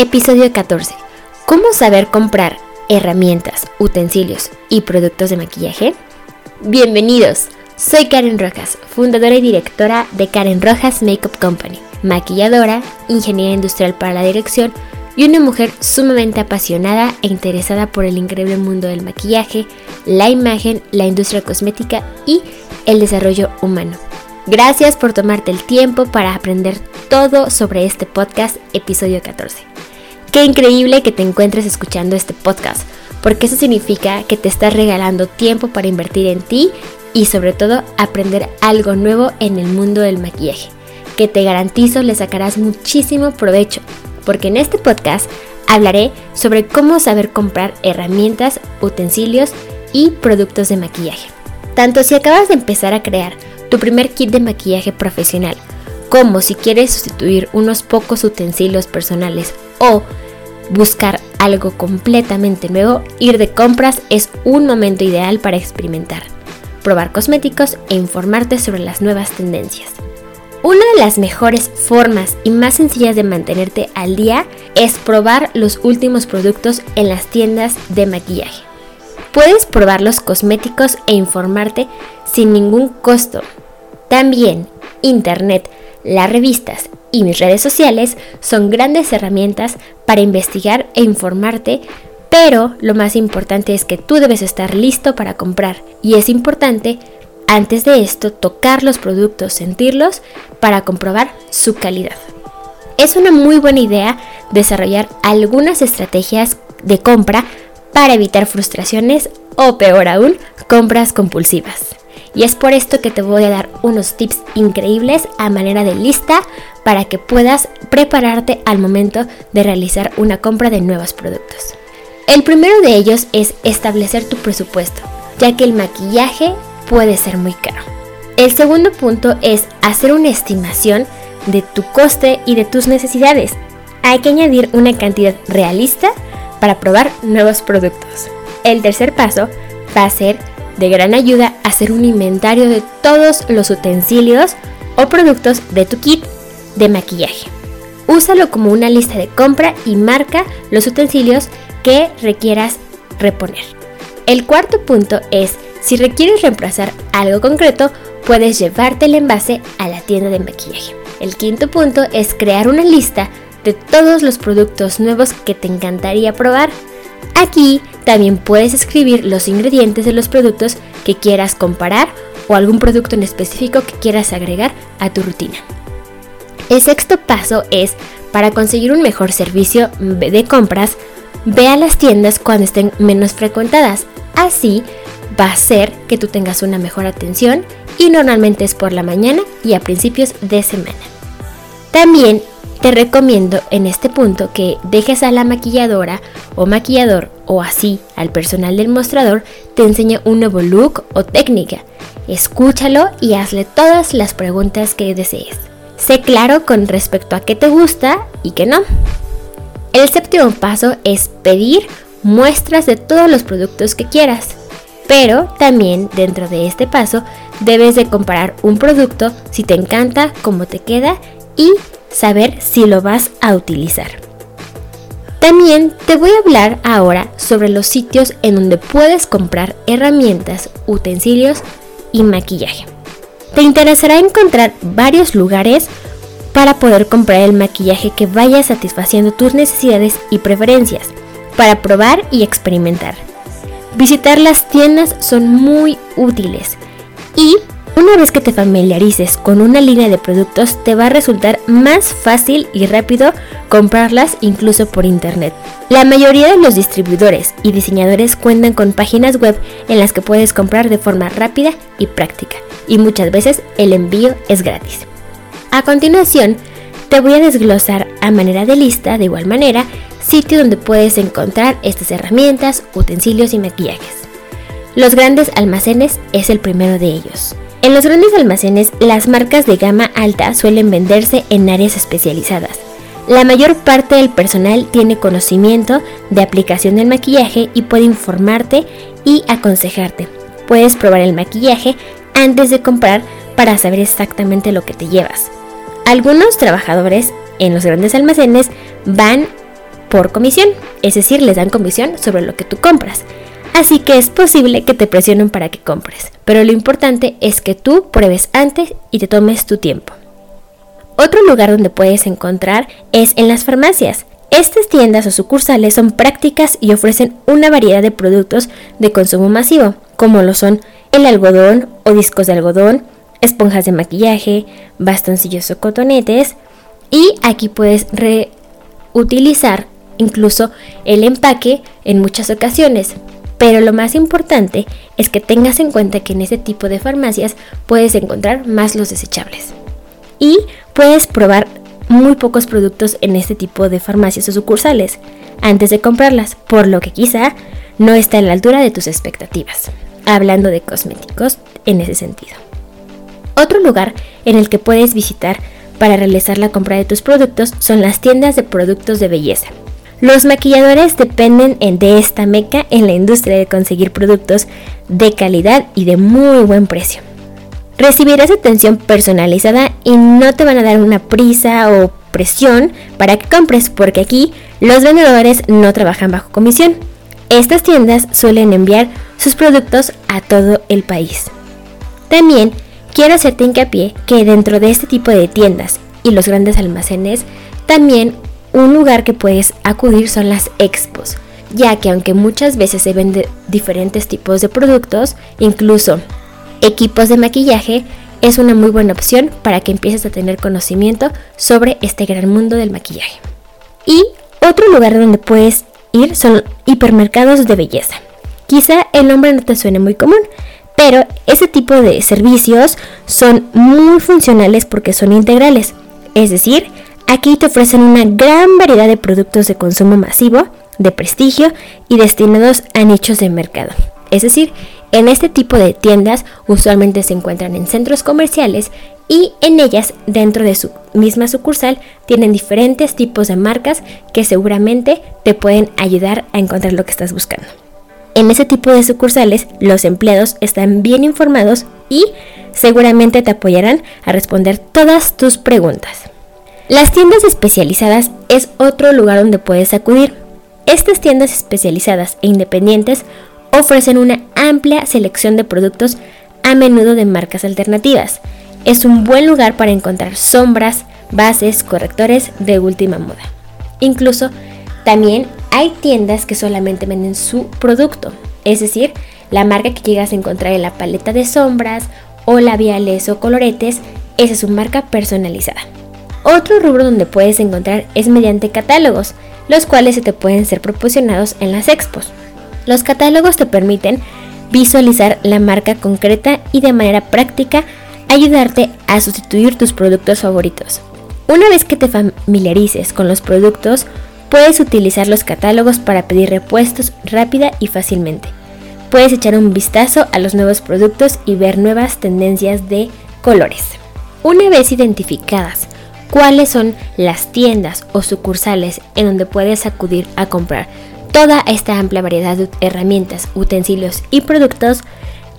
Episodio 14. ¿Cómo saber comprar herramientas, utensilios y productos de maquillaje? Bienvenidos. Soy Karen Rojas, fundadora y directora de Karen Rojas Makeup Company, maquilladora, ingeniera industrial para la dirección y una mujer sumamente apasionada e interesada por el increíble mundo del maquillaje, la imagen, la industria cosmética y el desarrollo humano. Gracias por tomarte el tiempo para aprender todo sobre este podcast, episodio 14. Qué increíble que te encuentres escuchando este podcast, porque eso significa que te estás regalando tiempo para invertir en ti y sobre todo aprender algo nuevo en el mundo del maquillaje, que te garantizo le sacarás muchísimo provecho, porque en este podcast hablaré sobre cómo saber comprar herramientas, utensilios y productos de maquillaje. Tanto si acabas de empezar a crear tu primer kit de maquillaje profesional, como si quieres sustituir unos pocos utensilios personales o buscar algo completamente nuevo, ir de compras es un momento ideal para experimentar, probar cosméticos e informarte sobre las nuevas tendencias. Una de las mejores formas y más sencillas de mantenerte al día es probar los últimos productos en las tiendas de maquillaje. Puedes probar los cosméticos e informarte sin ningún costo. También Internet, las revistas y mis redes sociales son grandes herramientas para investigar e informarte, pero lo más importante es que tú debes estar listo para comprar y es importante antes de esto tocar los productos, sentirlos para comprobar su calidad. Es una muy buena idea desarrollar algunas estrategias de compra para evitar frustraciones o peor aún, compras compulsivas. Y es por esto que te voy a dar unos tips increíbles a manera de lista para que puedas prepararte al momento de realizar una compra de nuevos productos. El primero de ellos es establecer tu presupuesto, ya que el maquillaje puede ser muy caro. El segundo punto es hacer una estimación de tu coste y de tus necesidades. Hay que añadir una cantidad realista para probar nuevos productos. El tercer paso va a ser de gran ayuda hacer un inventario de todos los utensilios o productos de tu kit de maquillaje. Úsalo como una lista de compra y marca los utensilios que requieras reponer. El cuarto punto es, si requieres reemplazar algo concreto, puedes llevarte el envase a la tienda de maquillaje. El quinto punto es crear una lista de todos los productos nuevos que te encantaría probar. Aquí también puedes escribir los ingredientes de los productos que quieras comparar o algún producto en específico que quieras agregar a tu rutina. El sexto paso es, para conseguir un mejor servicio de compras, ve a las tiendas cuando estén menos frecuentadas. Así va a hacer que tú tengas una mejor atención y normalmente es por la mañana y a principios de semana. También te recomiendo en este punto que dejes a la maquilladora o maquillador o así al personal del mostrador te enseñe un nuevo look o técnica. Escúchalo y hazle todas las preguntas que desees. Sé claro con respecto a qué te gusta y qué no. El séptimo paso es pedir muestras de todos los productos que quieras. Pero también dentro de este paso debes de comparar un producto si te encanta, cómo te queda y saber si lo vas a utilizar. También te voy a hablar ahora sobre los sitios en donde puedes comprar herramientas, utensilios y maquillaje. Te interesará encontrar varios lugares para poder comprar el maquillaje que vaya satisfaciendo tus necesidades y preferencias, para probar y experimentar. Visitar las tiendas son muy útiles y una vez que te familiarices con una línea de productos te va a resultar más fácil y rápido comprarlas incluso por internet. La mayoría de los distribuidores y diseñadores cuentan con páginas web en las que puedes comprar de forma rápida y práctica y muchas veces el envío es gratis. A continuación, te voy a desglosar a manera de lista de igual manera sitio donde puedes encontrar estas herramientas, utensilios y maquillajes. Los grandes almacenes es el primero de ellos. En los grandes almacenes, las marcas de gama alta suelen venderse en áreas especializadas. La mayor parte del personal tiene conocimiento de aplicación del maquillaje y puede informarte y aconsejarte. Puedes probar el maquillaje antes de comprar para saber exactamente lo que te llevas. Algunos trabajadores en los grandes almacenes van por comisión, es decir, les dan comisión sobre lo que tú compras. Así que es posible que te presionen para que compres, pero lo importante es que tú pruebes antes y te tomes tu tiempo. Otro lugar donde puedes encontrar es en las farmacias. Estas tiendas o sucursales son prácticas y ofrecen una variedad de productos de consumo masivo, como lo son el algodón o discos de algodón, esponjas de maquillaje, bastoncillos o cotonetes, y aquí puedes reutilizar incluso el empaque en muchas ocasiones. Pero lo más importante es que tengas en cuenta que en ese tipo de farmacias puedes encontrar más los desechables. Y puedes probar muy pocos productos en este tipo de farmacias o sucursales antes de comprarlas, por lo que quizá no está a la altura de tus expectativas, hablando de cosméticos en ese sentido. Otro lugar en el que puedes visitar para realizar la compra de tus productos son las tiendas de productos de belleza. Los maquilladores dependen de esta meca en la industria de conseguir productos de calidad y de muy buen precio. Recibirás atención personalizada y no te van a dar una prisa o presión para que compres porque aquí los vendedores no trabajan bajo comisión. Estas tiendas suelen enviar sus productos a todo el país. También quiero hacerte hincapié que dentro de este tipo de tiendas y los grandes almacenes también un lugar que puedes acudir son las expos, ya que aunque muchas veces se venden diferentes tipos de productos, incluso equipos de maquillaje, es una muy buena opción para que empieces a tener conocimiento sobre este gran mundo del maquillaje. Y otro lugar donde puedes ir son hipermercados de belleza. Quizá el nombre no te suene muy común, pero ese tipo de servicios son muy funcionales porque son integrales. Es decir, Aquí te ofrecen una gran variedad de productos de consumo masivo, de prestigio y destinados a nichos de mercado. Es decir, en este tipo de tiendas usualmente se encuentran en centros comerciales y en ellas, dentro de su misma sucursal, tienen diferentes tipos de marcas que seguramente te pueden ayudar a encontrar lo que estás buscando. En ese tipo de sucursales, los empleados están bien informados y seguramente te apoyarán a responder todas tus preguntas. Las tiendas especializadas es otro lugar donde puedes acudir. Estas tiendas especializadas e independientes ofrecen una amplia selección de productos a menudo de marcas alternativas. Es un buen lugar para encontrar sombras, bases, correctores de última moda. Incluso también hay tiendas que solamente venden su producto, es decir, la marca que llegas a encontrar en la paleta de sombras o labiales o coloretes, esa es su marca personalizada. Otro rubro donde puedes encontrar es mediante catálogos, los cuales se te pueden ser proporcionados en las expos. Los catálogos te permiten visualizar la marca concreta y de manera práctica ayudarte a sustituir tus productos favoritos. Una vez que te familiarices con los productos, puedes utilizar los catálogos para pedir repuestos rápida y fácilmente. Puedes echar un vistazo a los nuevos productos y ver nuevas tendencias de colores. Una vez identificadas cuáles son las tiendas o sucursales en donde puedes acudir a comprar toda esta amplia variedad de herramientas, utensilios y productos,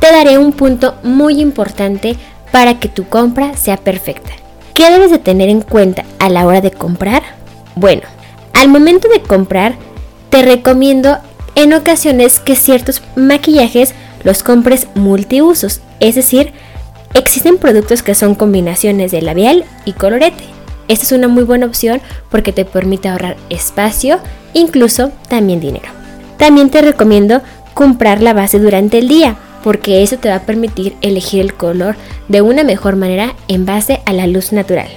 te daré un punto muy importante para que tu compra sea perfecta. ¿Qué debes de tener en cuenta a la hora de comprar? Bueno, al momento de comprar, te recomiendo en ocasiones que ciertos maquillajes los compres multiusos, es decir, existen productos que son combinaciones de labial y colorete. Esta es una muy buena opción porque te permite ahorrar espacio, incluso también dinero. También te recomiendo comprar la base durante el día porque eso te va a permitir elegir el color de una mejor manera en base a la luz natural.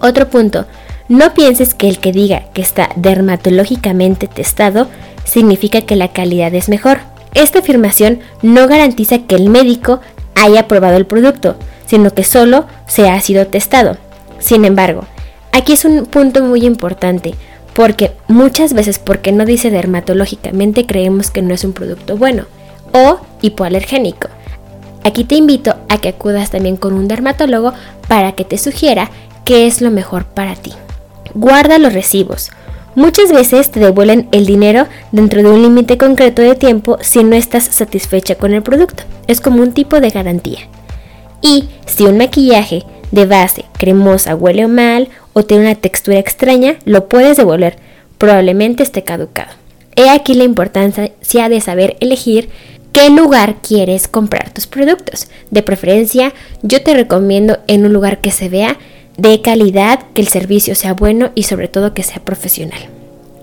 Otro punto, no pienses que el que diga que está dermatológicamente testado significa que la calidad es mejor. Esta afirmación no garantiza que el médico haya probado el producto, sino que solo se ha sido testado. Sin embargo, Aquí es un punto muy importante, porque muchas veces porque no dice dermatológicamente creemos que no es un producto bueno o hipoalergénico. Aquí te invito a que acudas también con un dermatólogo para que te sugiera qué es lo mejor para ti. Guarda los recibos. Muchas veces te devuelven el dinero dentro de un límite concreto de tiempo si no estás satisfecha con el producto. Es como un tipo de garantía. Y si un maquillaje de base cremosa huele mal o tiene una textura extraña, lo puedes devolver. Probablemente esté caducado. He aquí la importancia de saber elegir qué lugar quieres comprar tus productos. De preferencia, yo te recomiendo en un lugar que se vea de calidad, que el servicio sea bueno y sobre todo que sea profesional.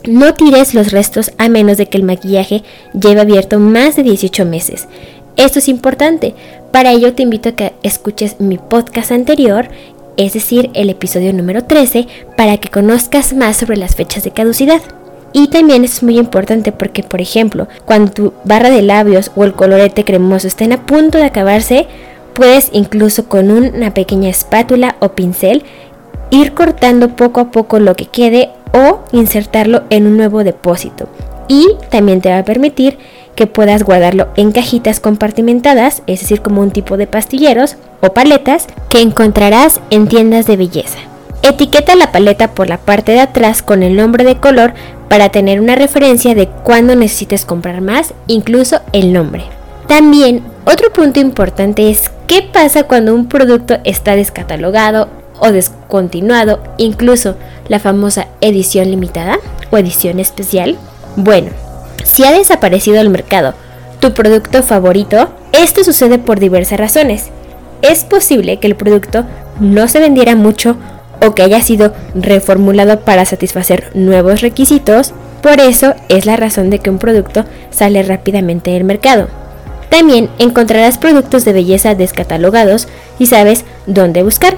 No tires los restos a menos de que el maquillaje lleve abierto más de 18 meses. Esto es importante. Para ello te invito a que escuches mi podcast anterior es decir, el episodio número 13, para que conozcas más sobre las fechas de caducidad. Y también es muy importante porque, por ejemplo, cuando tu barra de labios o el colorete cremoso estén a punto de acabarse, puedes incluso con una pequeña espátula o pincel ir cortando poco a poco lo que quede o insertarlo en un nuevo depósito. Y también te va a permitir que puedas guardarlo en cajitas compartimentadas, es decir, como un tipo de pastilleros o paletas que encontrarás en tiendas de belleza. Etiqueta la paleta por la parte de atrás con el nombre de color para tener una referencia de cuándo necesites comprar más, incluso el nombre. También otro punto importante es qué pasa cuando un producto está descatalogado o descontinuado, incluso la famosa edición limitada o edición especial. Bueno, si ha desaparecido del mercado tu producto favorito, esto sucede por diversas razones. Es posible que el producto no se vendiera mucho o que haya sido reformulado para satisfacer nuevos requisitos, por eso es la razón de que un producto sale rápidamente del mercado. También encontrarás productos de belleza descatalogados y sabes dónde buscar.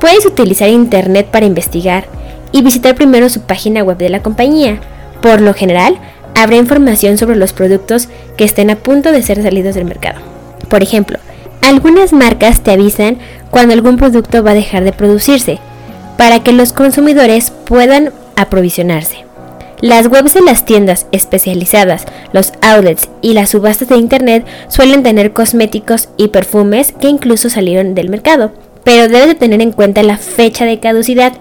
Puedes utilizar internet para investigar y visitar primero su página web de la compañía. Por lo general, habrá información sobre los productos que estén a punto de ser salidos del mercado. Por ejemplo, algunas marcas te avisan cuando algún producto va a dejar de producirse, para que los consumidores puedan aprovisionarse. Las webs de las tiendas especializadas, los outlets y las subastas de internet suelen tener cosméticos y perfumes que incluso salieron del mercado, pero debes de tener en cuenta la fecha de caducidad.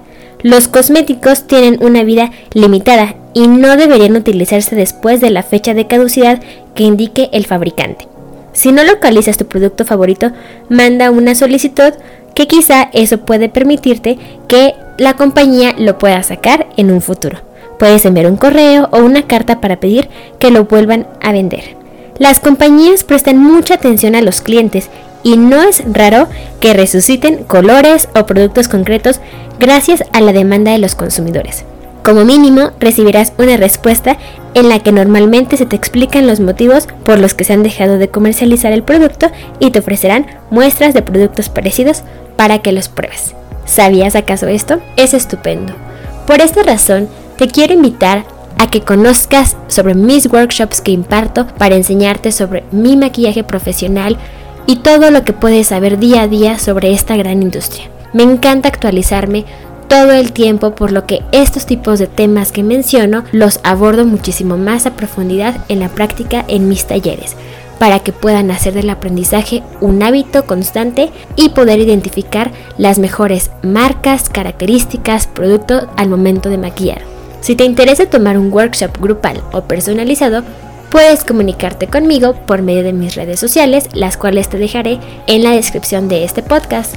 Los cosméticos tienen una vida limitada y no deberían utilizarse después de la fecha de caducidad que indique el fabricante. Si no localizas tu producto favorito, manda una solicitud que quizá eso puede permitirte que la compañía lo pueda sacar en un futuro. Puedes enviar un correo o una carta para pedir que lo vuelvan a vender. Las compañías prestan mucha atención a los clientes y no es raro que resuciten colores o productos concretos gracias a la demanda de los consumidores. Como mínimo, recibirás una respuesta en la que normalmente se te explican los motivos por los que se han dejado de comercializar el producto y te ofrecerán muestras de productos parecidos para que los pruebes. ¿Sabías acaso esto? Es estupendo. Por esta razón, te quiero invitar a que conozcas sobre mis workshops que imparto para enseñarte sobre mi maquillaje profesional y todo lo que puedes saber día a día sobre esta gran industria. Me encanta actualizarme todo el tiempo, por lo que estos tipos de temas que menciono los abordo muchísimo más a profundidad en la práctica en mis talleres, para que puedan hacer del aprendizaje un hábito constante y poder identificar las mejores marcas, características, productos al momento de maquillar. Si te interesa tomar un workshop grupal o personalizado, puedes comunicarte conmigo por medio de mis redes sociales, las cuales te dejaré en la descripción de este podcast.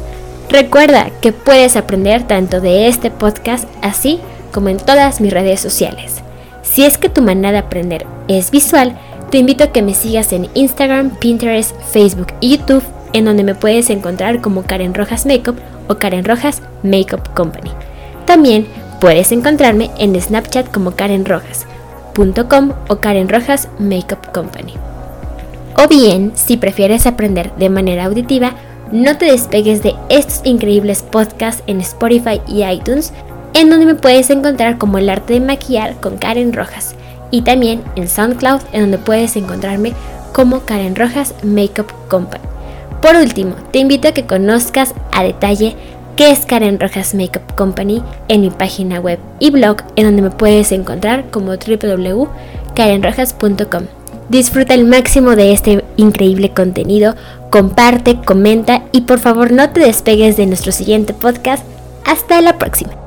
Recuerda que puedes aprender tanto de este podcast así como en todas mis redes sociales. Si es que tu manera de aprender es visual, te invito a que me sigas en Instagram, Pinterest, Facebook y YouTube, en donde me puedes encontrar como Karen Rojas Makeup o Karen Rojas Makeup Company. También puedes encontrarme en Snapchat como Karen Rojas.com o Karen Rojas Makeup Company. O bien, si prefieres aprender de manera auditiva, no te despegues de estos increíbles podcasts en Spotify y iTunes, en donde me puedes encontrar como el arte de maquillar con Karen Rojas, y también en SoundCloud, en donde puedes encontrarme como Karen Rojas Makeup Company. Por último, te invito a que conozcas a detalle qué es Karen Rojas Makeup Company en mi página web y blog, en donde me puedes encontrar como www.karenrojas.com. Disfruta el máximo de este increíble contenido, comparte, comenta y por favor no te despegues de nuestro siguiente podcast. Hasta la próxima.